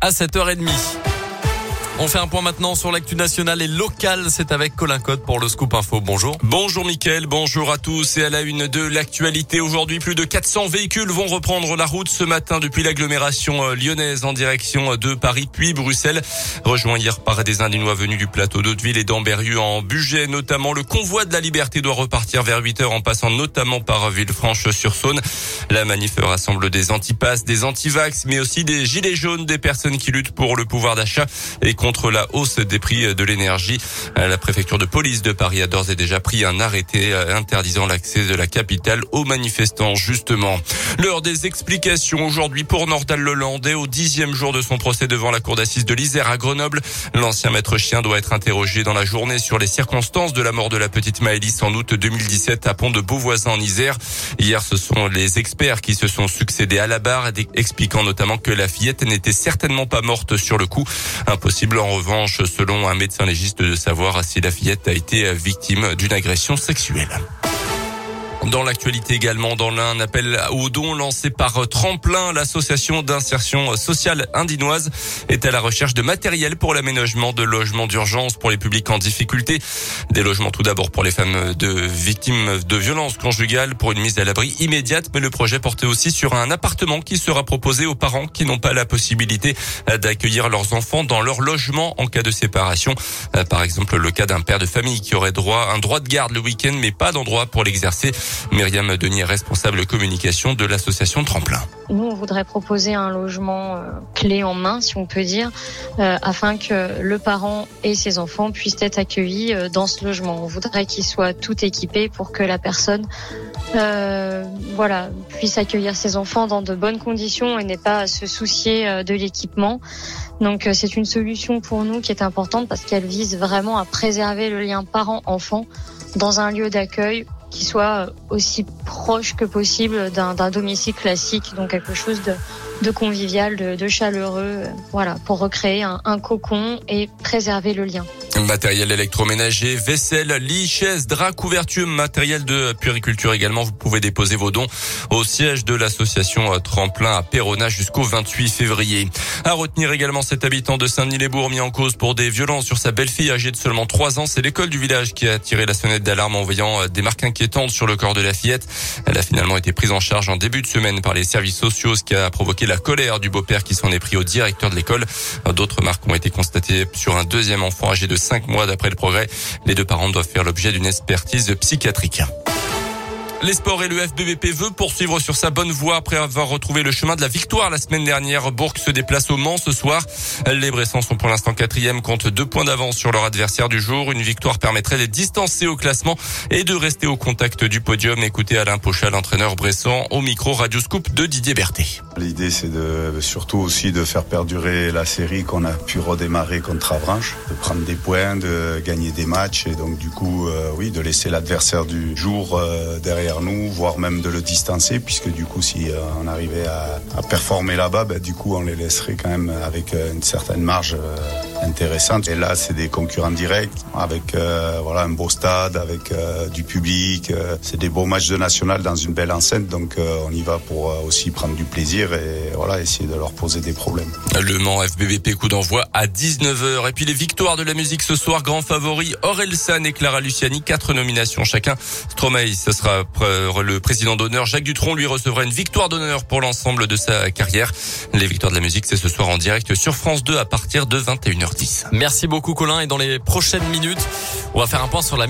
À 7h30. On fait un point maintenant sur l'actu nationale et locale. C'est avec Colin Code pour le Scoop Info. Bonjour. Bonjour Mickaël, bonjour à tous. Et à la une de l'actualité aujourd'hui, plus de 400 véhicules vont reprendre la route ce matin depuis l'agglomération euh, lyonnaise en direction de Paris puis Bruxelles. Rejoint hier par des Indinois venus du plateau d'Hauteville et d'Amberieu en budget notamment. Le convoi de la liberté doit repartir vers 8 heures en passant notamment par Villefranche-sur-Saône. La manif rassemble des antipasses, des antivax, mais aussi des gilets jaunes, des personnes qui luttent pour le pouvoir d'achat et contre la hausse des prix de l'énergie. La préfecture de police de Paris a d'ores et déjà pris un arrêté interdisant l'accès de la capitale aux manifestants, justement. L'heure des explications aujourd'hui pour Nordal Lelandais au dixième jour de son procès devant la cour d'assises de l'Isère à Grenoble. L'ancien maître chien doit être interrogé dans la journée sur les circonstances de la mort de la petite Maëlys en août 2017 à Pont de Beauvoisin en Isère. Hier, ce sont les experts qui se sont succédés à la barre, expliquant notamment que la fillette n'était certainement pas morte sur le coup. Impossible en revanche, selon un médecin légiste, de savoir si la fillette a été victime d'une agression sexuelle. Dans l'actualité également, dans l'un, un appel au don lancé par Tremplin, l'association d'insertion sociale indinoise, est à la recherche de matériel pour l'aménagement de logements d'urgence pour les publics en difficulté. Des logements tout d'abord pour les femmes de victimes de violences conjugales pour une mise à l'abri immédiate, mais le projet portait aussi sur un appartement qui sera proposé aux parents qui n'ont pas la possibilité d'accueillir leurs enfants dans leur logement en cas de séparation. Par exemple, le cas d'un père de famille qui aurait droit un droit de garde le week-end, mais pas d'endroit pour l'exercer. Myriam Denis responsable communication de l'association Tremplin. Nous, on voudrait proposer un logement euh, clé en main, si on peut dire, euh, afin que le parent et ses enfants puissent être accueillis euh, dans ce logement. On voudrait qu'il soit tout équipé pour que la personne voilà, puisse accueillir ses enfants dans de bonnes conditions et n'ait pas à se soucier de l'équipement. Donc c'est une solution pour nous qui est importante parce qu'elle vise vraiment à préserver le lien parent-enfant dans un lieu d'accueil qui soit aussi proche que possible d'un domicile classique, donc quelque chose de, de convivial, de, de, chaleureux, voilà, pour recréer un, un cocon et préserver le lien. Matériel électroménager, vaisselle, lit, chaise, drap, couverture, matériel de puériculture également. Vous pouvez déposer vos dons au siège de l'association Tremplin à Perona jusqu'au 28 février. À retenir également cet habitant de Saint-Denis-les-Bourgs mis en cause pour des violences sur sa belle-fille âgée de seulement 3 ans. C'est l'école du village qui a tiré la sonnette d'alarme en voyant des marques inquiétantes sur le corps de la fillette. Elle a finalement été prise en charge en début de semaine par les services sociaux, ce qui a provoqué la colère du beau-père qui s'en est pris au directeur de l'école. D'autres marques ont été constatées sur un deuxième enfant âgé de 5 mois d'après le progrès. Les deux parents doivent faire l'objet d'une expertise psychiatrique. Les sports et le FBVP veut poursuivre sur sa bonne voie après avoir retrouvé le chemin de la victoire la semaine dernière. Bourg se déplace au Mans ce soir. Les Bressans sont pour l'instant quatrième, compte deux points d'avance sur leur adversaire du jour. Une victoire permettrait de les distancer au classement et de rester au contact du podium. Écoutez Alain Pochal, l'entraîneur Bressan, au micro Radio Scoop de Didier Berthet. L'idée, c'est de surtout aussi de faire perdurer la série qu'on a pu redémarrer contre Avranches, de prendre des points, de gagner des matchs et donc du coup, euh, oui, de laisser l'adversaire du jour euh, derrière nous, voire même de le distancer, puisque du coup, si euh, on arrivait à, performer là-bas, ben, du coup, on les laisserait quand même avec euh, une certaine marge euh, intéressante. Et là, c'est des concurrents directs, avec euh, voilà un beau stade, avec du public. c'est des beaux matchs de national dans une belle enceinte, donc on y va pour aussi prendre du plaisir et voilà essayer de leur poser des problèmes. Le Mans FBVP coup d'envoi à 19h. Et puis les victoires de la musique ce soir, grand favori San et Clara Luciani, quatre nominations chacun. Stromae, ce sera le président d'honneur. Jacques Dutronc lui recevra une victoire d'honneur pour l'ensemble de sa carrière. Les victoires de la musique, c'est ce soir en direct sur France 2 à partir de 21h10. Merci beaucoup Colin et dans les prochaines minutes, on va faire un point sur la